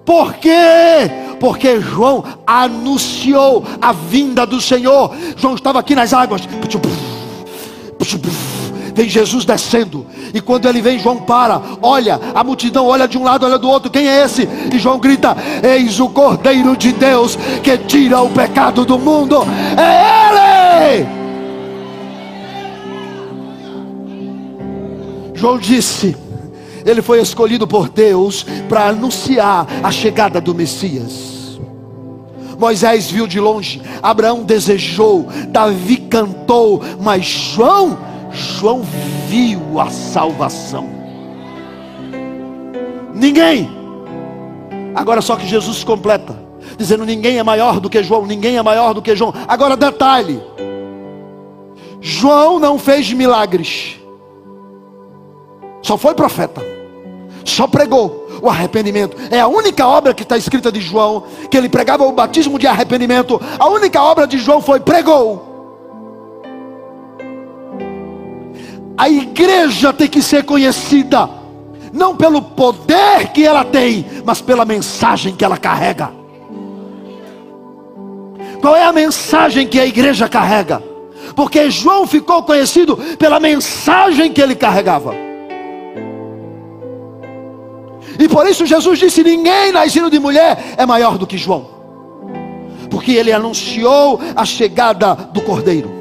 Por quê? Porque João anunciou a vinda do Senhor. João estava aqui nas águas. Vem Jesus descendo. E quando ele vem, João para. Olha, a multidão olha de um lado, olha do outro. Quem é esse? E João grita: Eis o Cordeiro de Deus que tira o pecado do mundo. É Ele! João disse: ele foi escolhido por Deus para anunciar a chegada do Messias. Moisés viu de longe, Abraão desejou, Davi cantou, mas João, João viu a salvação. Ninguém. Agora só que Jesus completa, dizendo: ninguém é maior do que João, ninguém é maior do que João. Agora detalhe: João não fez milagres, só foi profeta só pregou o arrependimento. É a única obra que está escrita de João, que ele pregava o batismo de arrependimento. A única obra de João foi pregou. A igreja tem que ser conhecida, não pelo poder que ela tem, mas pela mensagem que ela carrega. Qual é a mensagem que a igreja carrega? Porque João ficou conhecido pela mensagem que ele carregava. E por isso Jesus disse: Ninguém nascido de mulher é maior do que João, porque ele anunciou a chegada do cordeiro.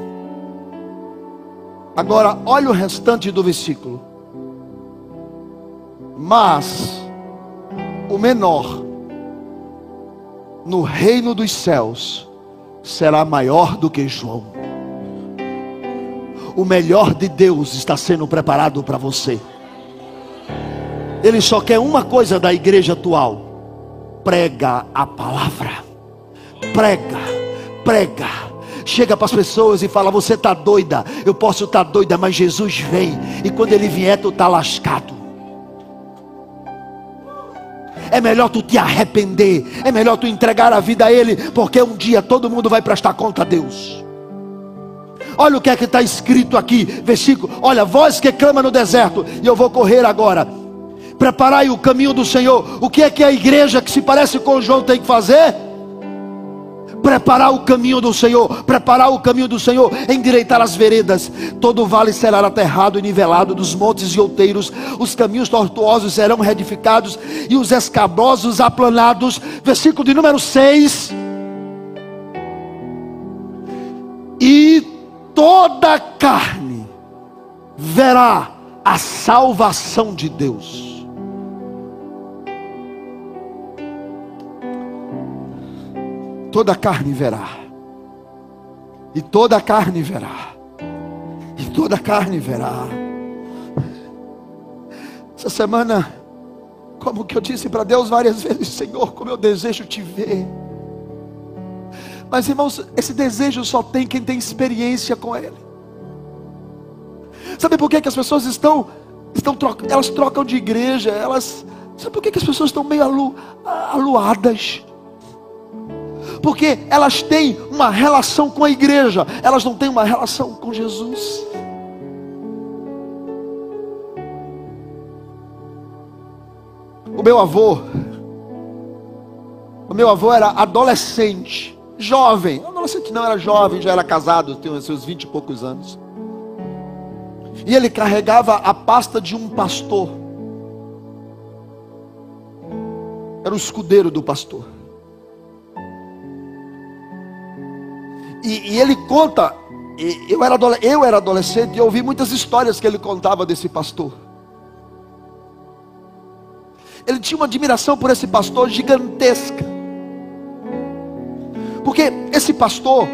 Agora, olha o restante do versículo. Mas o menor no reino dos céus será maior do que João. O melhor de Deus está sendo preparado para você. Ele só quer uma coisa da igreja atual: prega a palavra. Prega, prega. Chega para as pessoas e fala: Você está doida, eu posso estar tá doida, mas Jesus vem, e quando ele vier, tu está lascado. É melhor tu te arrepender, é melhor tu entregar a vida a Ele, porque um dia todo mundo vai prestar conta a Deus. Olha o que é que está escrito aqui, versículo. Olha, voz que clama no deserto, e eu vou correr agora. Preparai o caminho do Senhor. O que é que a igreja que se parece com João tem que fazer? Preparar o caminho do Senhor, preparar o caminho do Senhor, endireitar as veredas. Todo vale será aterrado e nivelado, dos montes e outeiros, os caminhos tortuosos serão reedificados e os escabrosos aplanados. Versículo de número 6. E toda carne verá a salvação de Deus. Toda a carne verá. E toda a carne verá. E toda a carne verá. Essa semana, como que eu disse para Deus várias vezes, Senhor, como eu desejo te ver. Mas irmãos, esse desejo só tem quem tem experiência com Ele. Sabe por que, que as pessoas estão, estão elas trocam de igreja, elas, sabe por que, que as pessoas estão meio alu, aluadas? Porque elas têm uma relação com a igreja, elas não têm uma relação com Jesus. O meu avô, o meu avô era adolescente, jovem, adolescente não era jovem, já era casado, tinha seus vinte e poucos anos. E ele carregava a pasta de um pastor. Era o escudeiro do pastor. E, e ele conta, eu, era, eu era adolescente e ouvi muitas histórias que ele contava desse pastor. Ele tinha uma admiração por esse pastor gigantesca. Porque esse pastor,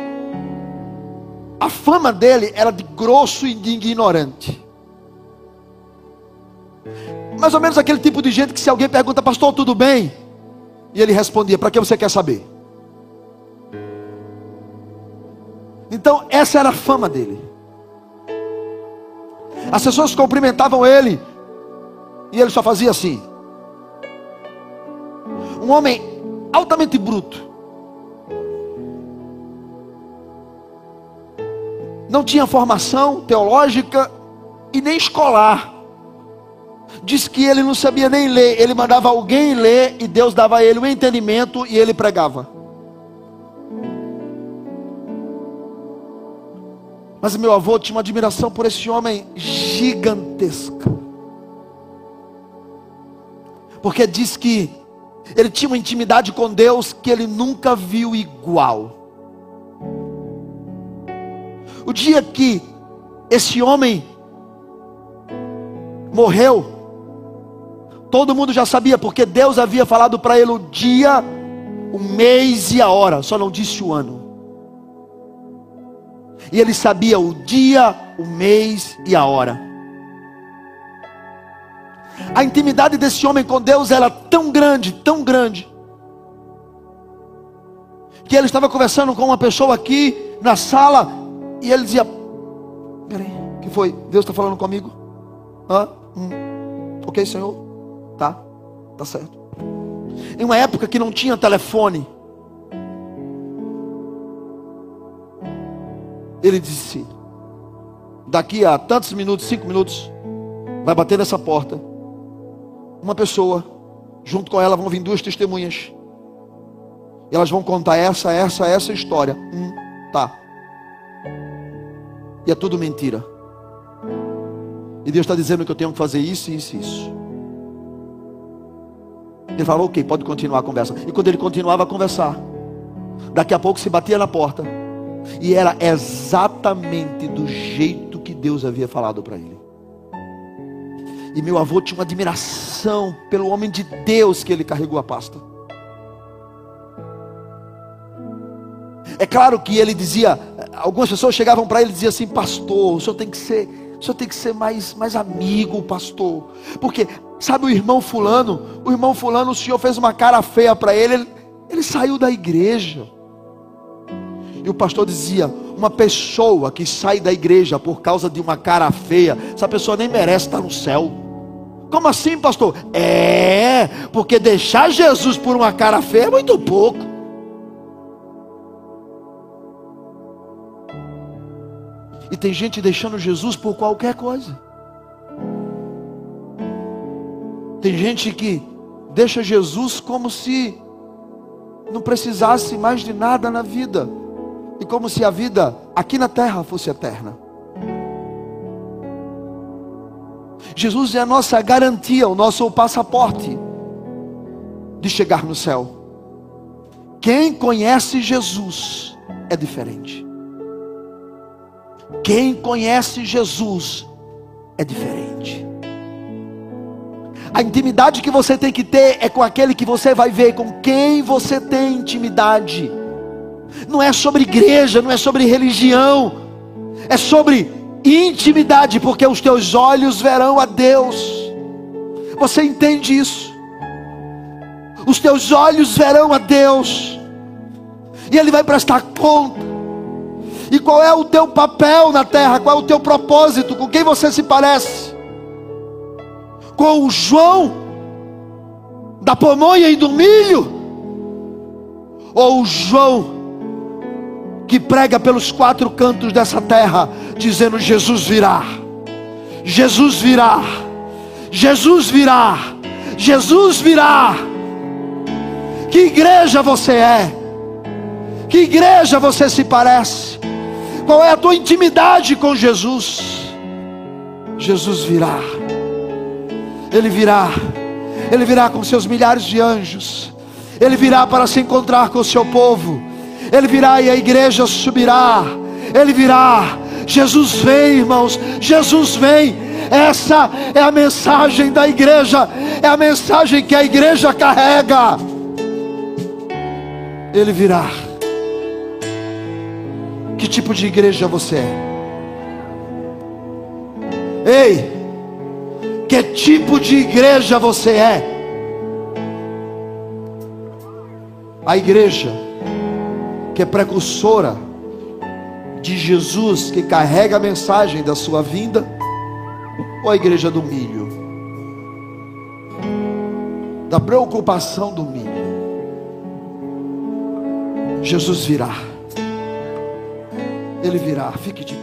a fama dele era de grosso e de ignorante. Mais ou menos aquele tipo de gente que se alguém pergunta, pastor, tudo bem? E ele respondia, para que você quer saber? Então, essa era a fama dele. As pessoas cumprimentavam ele, e ele só fazia assim. Um homem altamente bruto. Não tinha formação teológica e nem escolar. Diz que ele não sabia nem ler, ele mandava alguém ler e Deus dava a ele o um entendimento e ele pregava. Mas meu avô tinha uma admiração por esse homem gigantesca. Porque diz que ele tinha uma intimidade com Deus que ele nunca viu igual. O dia que esse homem morreu, todo mundo já sabia, porque Deus havia falado para ele o dia, o mês e a hora, só não disse o ano. E ele sabia o dia, o mês e a hora. A intimidade desse homem com Deus era tão grande, tão grande, que ele estava conversando com uma pessoa aqui na sala e ele dizia: Peraí, que foi? Deus está falando comigo? Hã? Hum. Ok, Senhor? Tá, tá certo. Em uma época que não tinha telefone, Ele disse: Daqui a tantos minutos, cinco minutos, vai bater nessa porta. Uma pessoa, junto com ela vão vir duas testemunhas. E elas vão contar essa, essa, essa história. Hum, tá. E é tudo mentira. E Deus está dizendo que eu tenho que fazer isso, isso, isso. Ele falou, ok, pode continuar a conversa. E quando ele continuava a conversar, daqui a pouco se batia na porta. E era exatamente do jeito que Deus havia falado para ele. E meu avô tinha uma admiração pelo homem de Deus que ele carregou a pasta. É claro que ele dizia, algumas pessoas chegavam para ele e diziam assim, pastor, o senhor tem que ser, o senhor tem que ser mais, mais amigo, pastor. Porque, sabe o irmão fulano? O irmão fulano, o senhor fez uma cara feia para ele, ele, ele saiu da igreja. E o pastor dizia: uma pessoa que sai da igreja por causa de uma cara feia, essa pessoa nem merece estar no céu. Como assim, pastor? É, porque deixar Jesus por uma cara feia é muito pouco. E tem gente deixando Jesus por qualquer coisa. Tem gente que deixa Jesus como se não precisasse mais de nada na vida e como se a vida aqui na terra fosse eterna. Jesus é a nossa garantia, o nosso passaporte de chegar no céu. Quem conhece Jesus é diferente. Quem conhece Jesus é diferente. A intimidade que você tem que ter é com aquele que você vai ver, com quem você tem intimidade não é sobre igreja, não é sobre religião, é sobre intimidade, porque os teus olhos verão a Deus. Você entende isso? Os teus olhos verão a Deus, e Ele vai prestar conta. E qual é o teu papel na terra? Qual é o teu propósito? Com quem você se parece? Com o João da pamonha e do milho? Ou o João que prega pelos quatro cantos dessa terra, dizendo: Jesus virá, Jesus virá, Jesus virá, Jesus virá. Que igreja você é? Que igreja você se parece? Qual é a tua intimidade com Jesus? Jesus virá, Ele virá, Ele virá com seus milhares de anjos, Ele virá para se encontrar com o seu povo Ele virá e a igreja subirá. Ele virá. Jesus vem, irmãos. Jesus vem. Essa é a mensagem da igreja. É a mensagem que a igreja carrega. Ele virá. Que tipo de igreja você é? Ei, que tipo de igreja você é? A igreja que é precursora de Jesus, que carrega a mensagem da sua vinda, ou a igreja do milho? Da preocupação do milho. Jesus virá. Ele virá, fique de.